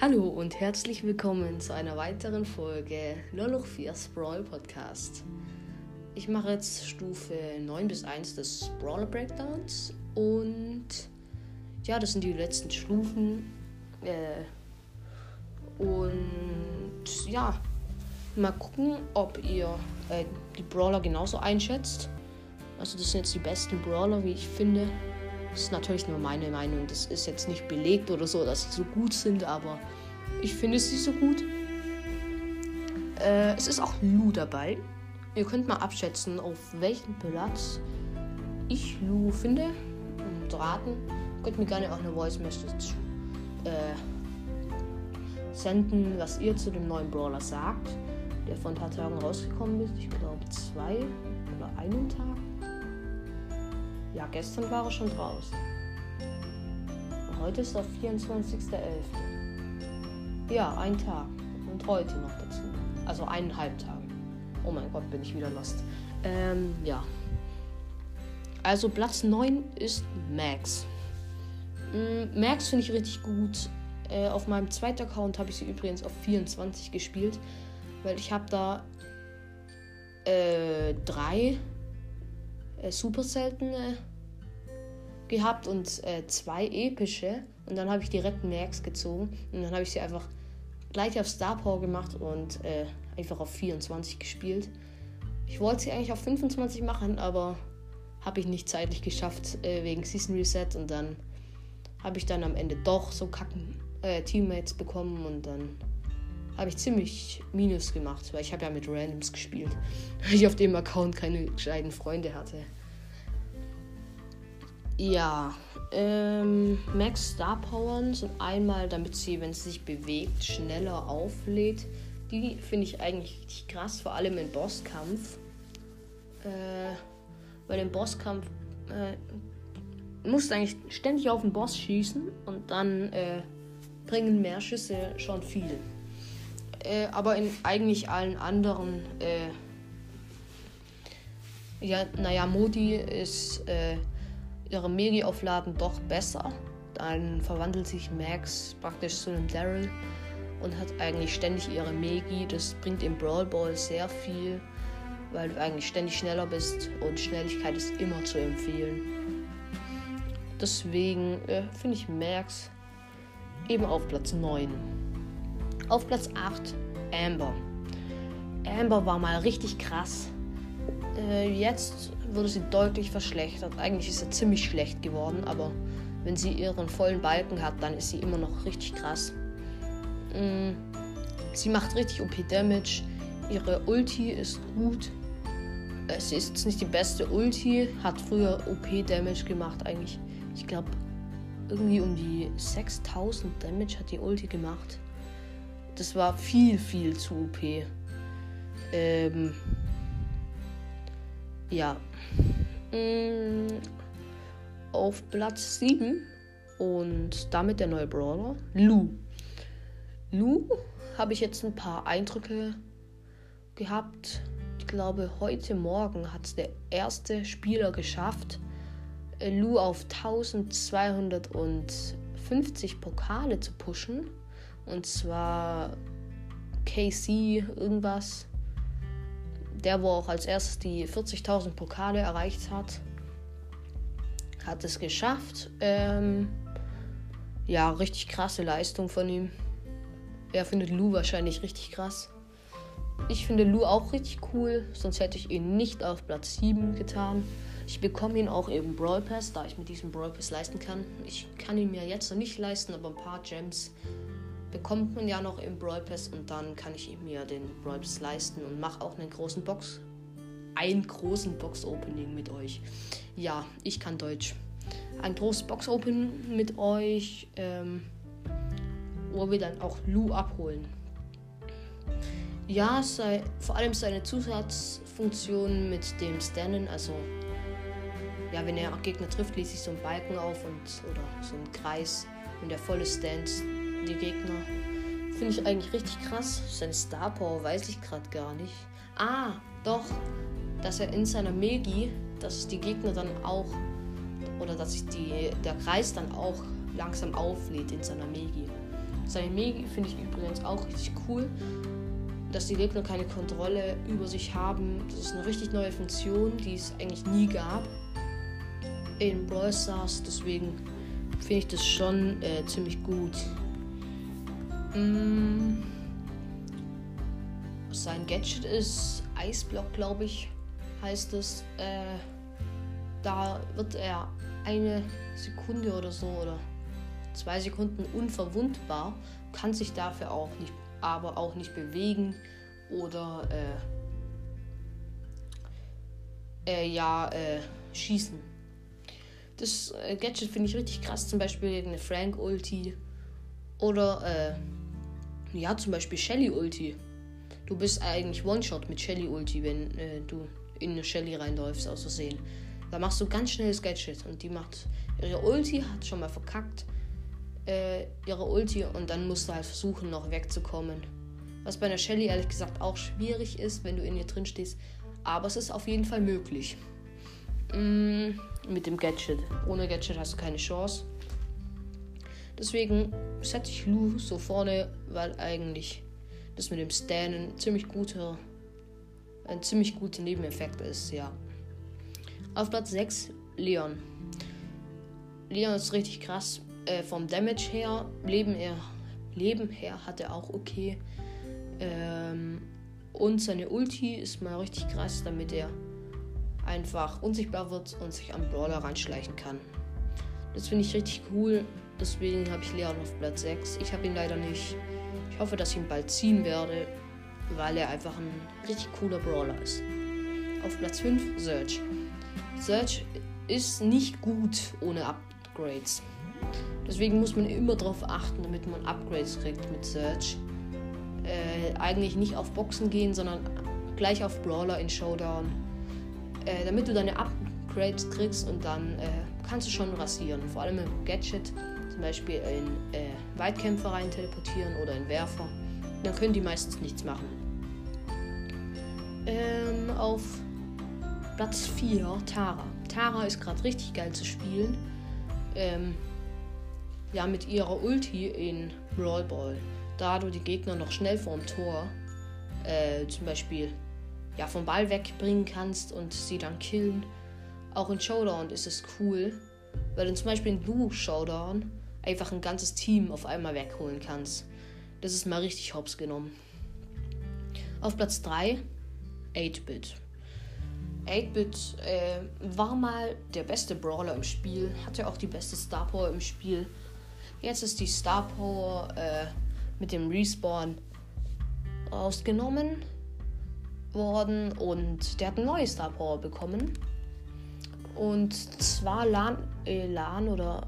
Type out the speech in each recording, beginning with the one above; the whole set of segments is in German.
Hallo und herzlich willkommen zu einer weiteren Folge Loloch 4 Sprawl Podcast. Ich mache jetzt Stufe 9 bis 1 des Brawler Breakdowns und ja, das sind die letzten Stufen. Äh, und ja, mal gucken, ob ihr äh, die Brawler genauso einschätzt. Also das sind jetzt die besten Brawler, wie ich finde. Ist natürlich nur meine Meinung. Das ist jetzt nicht belegt oder so, dass sie so gut sind, aber ich finde sie so gut. Äh, es ist auch Lu dabei. Ihr könnt mal abschätzen, auf welchem Platz ich Lu finde und raten. Ihr könnt mir gerne auch eine Voice Message äh, senden, was ihr zu dem neuen Brawler sagt, der vor ein paar Tagen rausgekommen ist. Ich glaube zwei oder einen Tag. Ja, gestern war er schon draußen. Heute ist der 24.11. Ja, ein Tag. Und heute noch dazu. Also eineinhalb Tage. Oh mein Gott, bin ich wieder lost. Ähm, ja. Also Platz 9 ist Max. Mm, Max finde ich richtig gut. Äh, auf meinem zweiten Account habe ich sie übrigens auf 24 gespielt. Weil ich habe da äh, drei äh, super seltene gehabt und äh, zwei epische. Und dann habe ich direkt Max gezogen. Und dann habe ich sie einfach gleich auf Star Power gemacht und äh, einfach auf 24 gespielt. Ich wollte sie eigentlich auf 25 machen, aber habe ich nicht zeitlich geschafft äh, wegen Season Reset. Und dann habe ich dann am Ende doch so kacken äh, Teammates bekommen und dann habe ich ziemlich Minus gemacht, weil ich habe ja mit Randoms gespielt, weil ich auf dem Account keine gescheiten Freunde hatte. Ja, ähm, Max Star Powern sind einmal, damit sie, wenn sie sich bewegt, schneller auflädt. Die finde ich eigentlich richtig krass, vor allem im Bosskampf. Äh, bei dem Bosskampf äh, musst du eigentlich ständig auf den Boss schießen und dann äh, bringen mehr Schüsse schon viel. Äh, aber in eigentlich allen anderen, äh, ja, naja, Modi ist äh, ihre Megi aufladen doch besser. Dann verwandelt sich Max praktisch zu einem Daryl und hat eigentlich ständig ihre Megi. Das bringt im Brawl Ball sehr viel, weil du eigentlich ständig schneller bist und Schnelligkeit ist immer zu empfehlen. Deswegen äh, finde ich Max eben auf Platz 9. Auf Platz 8 Amber. Amber war mal richtig krass. Äh, jetzt wurde sie deutlich verschlechtert. Eigentlich ist sie ziemlich schlecht geworden, aber wenn sie ihren vollen Balken hat, dann ist sie immer noch richtig krass. Mm, sie macht richtig OP-Damage. Ihre Ulti ist gut. Es ist jetzt nicht die beste Ulti, hat früher OP-Damage gemacht eigentlich. Ich glaube, irgendwie um die 6000 Damage hat die Ulti gemacht. Das war viel, viel zu OP. Ähm, ja. Mm, auf Platz 7 und damit der neue Brawler, Lu. Lu habe ich jetzt ein paar Eindrücke gehabt. Ich glaube, heute Morgen hat es der erste Spieler geschafft, Lu auf 1250 Pokale zu pushen. Und zwar KC irgendwas der, wo auch als erstes die 40.000 Pokale erreicht hat, hat es geschafft. Ähm, ja, richtig krasse Leistung von ihm. Er findet Lou wahrscheinlich richtig krass. Ich finde Lou auch richtig cool, sonst hätte ich ihn nicht auf Platz 7 getan. Ich bekomme ihn auch im Brawl Pass, da ich mir diesen Brawl Pass leisten kann. Ich kann ihn mir jetzt noch nicht leisten, aber ein paar Gems bekommt man ja noch im Brawl Pass und dann kann ich mir den Brawl Pass leisten und mache auch einen großen Box, einen großen Box Opening mit euch. Ja, ich kann Deutsch. Ein großes Box Opening mit euch, ähm, wo wir dann auch Lu abholen. Ja, sei, vor allem seine Zusatzfunktion mit dem Stannen, also ja, wenn er Gegner trifft, lädt sich so ein Balken auf und oder so ein Kreis und der volle Stand die Gegner. Finde ich eigentlich richtig krass. Sein Star Power weiß ich gerade gar nicht. Ah, doch. Dass er in seiner Megi, dass die Gegner dann auch, oder dass sich die, der Kreis dann auch langsam auflädt in seiner Megi. Seine Megi finde ich übrigens auch richtig cool. Dass die Gegner keine Kontrolle über sich haben. Das ist eine richtig neue Funktion, die es eigentlich nie gab in Brawl Stars. Deswegen finde ich das schon äh, ziemlich gut. Mm. Sein Gadget ist Eisblock, glaube ich, heißt es. Äh, da wird er eine Sekunde oder so oder zwei Sekunden unverwundbar, kann sich dafür auch nicht, aber auch nicht bewegen oder äh, äh, ja äh, schießen. Das äh, Gadget finde ich richtig krass, zum Beispiel eine Frank-Ulti oder äh, ja zum Beispiel Shelly-Ulti. Du bist eigentlich One-Shot mit Shelly-Ulti, wenn äh, du in eine Shelly reinläufst, aus Versehen. Da machst du ganz schnell das Gadget und die macht ihre Ulti, hat schon mal verkackt äh, ihre Ulti und dann musst du halt versuchen, noch wegzukommen. Was bei einer Shelly ehrlich gesagt auch schwierig ist, wenn du in ihr drin stehst. Aber es ist auf jeden Fall möglich. Mm, mit dem Gadget. Ohne Gadget hast du keine Chance. Deswegen setze ich Lu so vorne, weil eigentlich das mit dem Stannen ziemlich guter, ein ziemlich guter Nebeneffekt ist, ja. Auf Platz 6 Leon. Leon ist richtig krass. Äh, vom Damage her, Leben, er, Leben her hat er auch okay. Ähm, und seine Ulti ist mal richtig krass, damit er einfach unsichtbar wird und sich am Brawler ranschleichen kann. Das finde ich richtig cool. Deswegen habe ich Leon auf Platz 6. Ich habe ihn leider nicht. Ich hoffe, dass ich ihn bald ziehen werde, weil er einfach ein richtig cooler Brawler ist. Auf Platz 5 Search. Search ist nicht gut ohne Upgrades. Deswegen muss man immer darauf achten, damit man Upgrades kriegt mit Search. Äh, eigentlich nicht auf Boxen gehen, sondern gleich auf Brawler in Showdown. Äh, damit du deine Upgrades kriegst und dann äh, kannst du schon rasieren. Vor allem im Gadget, zum Beispiel in äh, Weitkämpfer rein teleportieren oder in Werfer. Dann können die meistens nichts machen. Ähm, auf Platz 4 Tara. Tara ist gerade richtig geil zu spielen. Ähm, ja, mit ihrer Ulti in Brawl Ball. Da du die Gegner noch schnell vorm Tor äh, zum Beispiel ja, vom Ball wegbringen kannst und sie dann killen. Auch in Showdown ist es cool, weil du zum Beispiel in Blue Showdown einfach ein ganzes Team auf einmal wegholen kannst. Das ist mal richtig hops genommen. Auf Platz 3 8-Bit. 8-Bit äh, war mal der beste Brawler im Spiel, hatte auch die beste Star Power im Spiel. Jetzt ist die Star Power äh, mit dem Respawn rausgenommen worden und der hat eine neue Star Power bekommen. Und zwar LAN, äh, LAN oder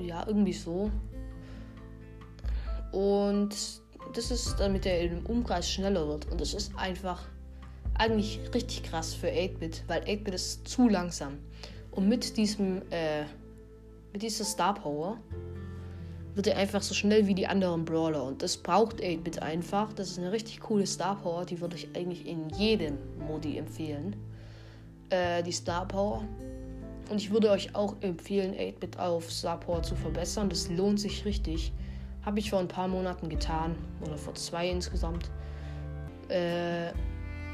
ja, irgendwie so. Und das ist, damit er im Umkreis schneller wird. Und das ist einfach eigentlich richtig krass für 8-Bit, weil 8-Bit ist zu langsam. Und mit diesem, äh, mit dieser Star Power wird er einfach so schnell wie die anderen Brawler. Und das braucht 8-Bit einfach. Das ist eine richtig coole Star Power. Die würde ich eigentlich in jedem Modi empfehlen. Äh, die Star Power. Und ich würde euch auch empfehlen, 8-Bit auf Power zu verbessern. Das lohnt sich richtig. Habe ich vor ein paar Monaten getan. Oder vor zwei insgesamt. Äh,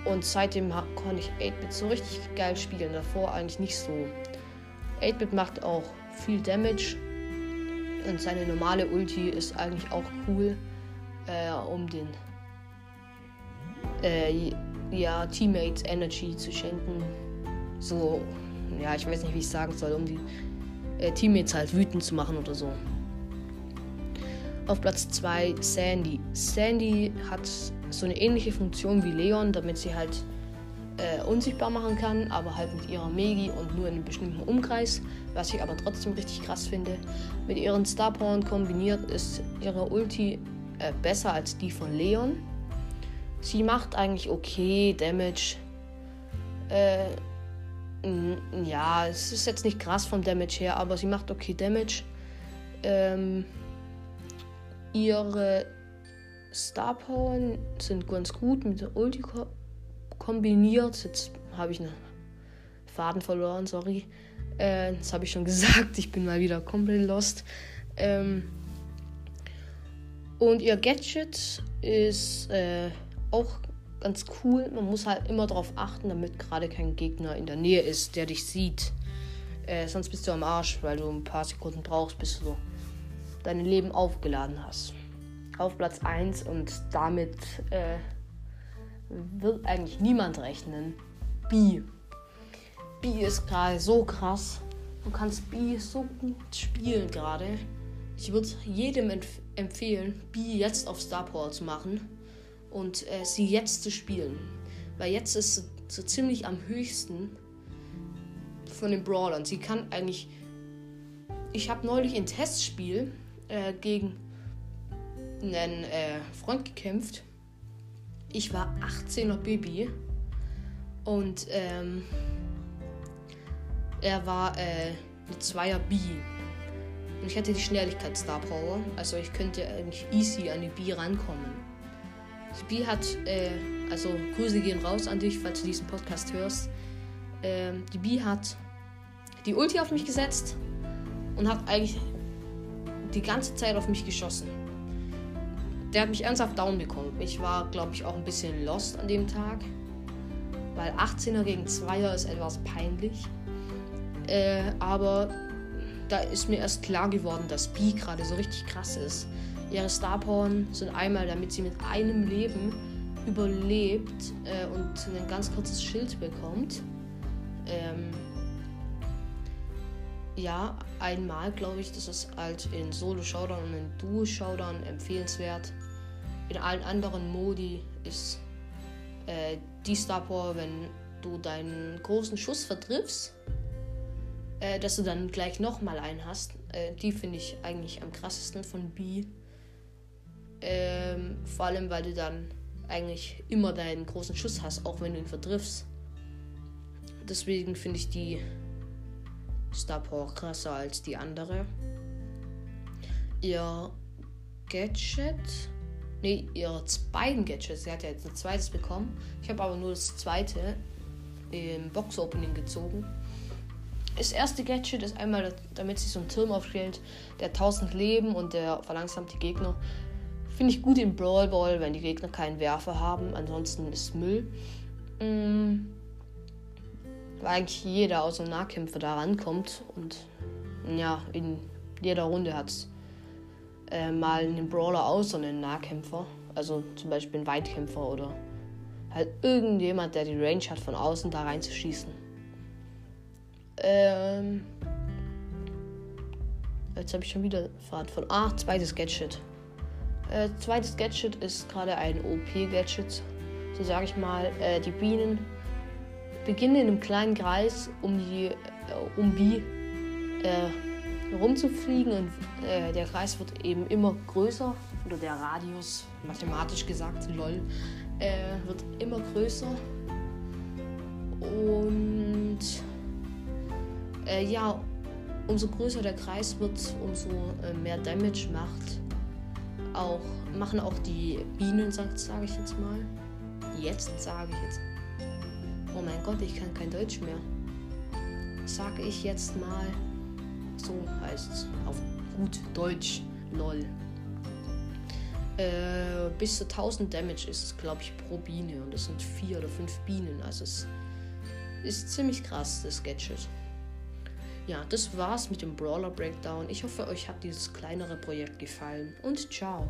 und seitdem kann ich 8-Bit so richtig geil spielen. Davor eigentlich nicht so. 8-Bit macht auch viel Damage und seine normale Ulti ist eigentlich auch cool, äh, um den äh, ja, Teammates Energy zu schenken. So, ja, ich weiß nicht, wie ich sagen soll, um die äh, Teammates halt wütend zu machen oder so. Auf Platz 2 Sandy. Sandy hat so eine ähnliche Funktion wie Leon, damit sie halt äh, unsichtbar machen kann, aber halt mit ihrer Megi und nur in einem bestimmten Umkreis, was ich aber trotzdem richtig krass finde. Mit ihren Star Powern kombiniert ist ihre Ulti äh, besser als die von Leon. Sie macht eigentlich okay Damage. Äh, ja, es ist jetzt nicht krass vom Damage her, aber sie macht okay Damage. Ähm, ihre Star Power sind ganz gut mit der Ulti kombiniert. Jetzt habe ich einen Faden verloren, sorry. Äh, das habe ich schon gesagt. Ich bin mal wieder komplett lost. Ähm, Und ihr Gadget ist äh, auch ganz cool. Man muss halt immer darauf achten, damit gerade kein Gegner in der Nähe ist, der dich sieht. Äh, sonst bist du am Arsch, weil du ein paar Sekunden brauchst, bis du dein Leben aufgeladen hast. Auf Platz 1 und damit äh, wird eigentlich niemand rechnen. B. B ist gerade so krass. Du kannst B so gut spielen gerade. Ich würde jedem empf empfehlen, B jetzt auf Star Power zu machen und äh, sie jetzt zu spielen. Weil jetzt ist sie so ziemlich am höchsten von den Brawlern. Sie kann eigentlich. Ich habe neulich ein Testspiel äh, gegen einen äh, Freund gekämpft. Ich war 18er Baby und ähm, er war äh, eine Zweier B. Und ich hatte die Schnelligkeit Star Power, also ich könnte eigentlich easy an die B rankommen. Die B hat, äh, also Grüße gehen raus an dich, falls du diesen Podcast hörst. Ähm, die B hat die Ulti auf mich gesetzt und hat eigentlich die ganze Zeit auf mich geschossen. Der hat mich ernsthaft down bekommen. Ich war, glaube ich, auch ein bisschen lost an dem Tag. Weil 18er gegen 2er ist etwas peinlich. Äh, aber da ist mir erst klar geworden, dass B gerade so richtig krass ist. Ihre Star Power sind einmal, damit sie mit einem Leben überlebt äh, und ein ganz kurzes Schild bekommt. Ähm, ja, einmal glaube ich, das ist halt in Solo Showdown und in Duo Showdown empfehlenswert. In allen anderen Modi ist äh, die Star Power, wenn du deinen großen Schuss vertriffst, äh, dass du dann gleich nochmal einen hast. Äh, die finde ich eigentlich am krassesten von B. Ähm, vor allem, weil du dann eigentlich immer deinen großen Schuss hast, auch wenn du ihn vertriffst. Deswegen finde ich die Star Power krasser als die andere. Ihr Gadget. Ne, ihre beiden Gadgets. Sie hat ja jetzt ein zweites bekommen. Ich habe aber nur das zweite im Box-Opening gezogen. Das erste Gadget ist einmal, damit sie so einen Turm aufstellt, der 1000 Leben und der verlangsamt die Gegner. Finde ich gut im Brawl Ball, wenn die Gegner keinen Werfer haben. Ansonsten ist Müll. Mm, weil eigentlich jeder außer Nahkämpfer da rankommt. Und ja, in jeder Runde hat es äh, mal einen Brawler außer einen Nahkämpfer. Also zum Beispiel einen Weitkämpfer oder halt irgendjemand, der die Range hat, von außen da reinzuschießen. Ähm. Jetzt habe ich schon wieder Fahrt von. Ah, zweites Gadget. Äh, zweites Gadget ist gerade ein OP-Gadget. So sage ich mal, äh, die Bienen beginnen in einem kleinen Kreis um die äh, um die äh, rumzufliegen und äh, der Kreis wird eben immer größer oder der Radius mathematisch gesagt lol äh, wird immer größer und ja umso größer der Kreis wird umso mehr Damage macht auch machen auch die Bienen sage sag ich jetzt mal jetzt sage ich jetzt Oh mein Gott, ich kann kein Deutsch mehr. Sag ich jetzt mal. So heißt es auf gut Deutsch. Lol. Äh, bis zu 1000 Damage ist es, glaube ich, pro Biene. Und es sind vier oder fünf Bienen. Also es ist ziemlich krass, das Gadget. Ja, das war's mit dem Brawler Breakdown. Ich hoffe, euch hat dieses kleinere Projekt gefallen. Und ciao.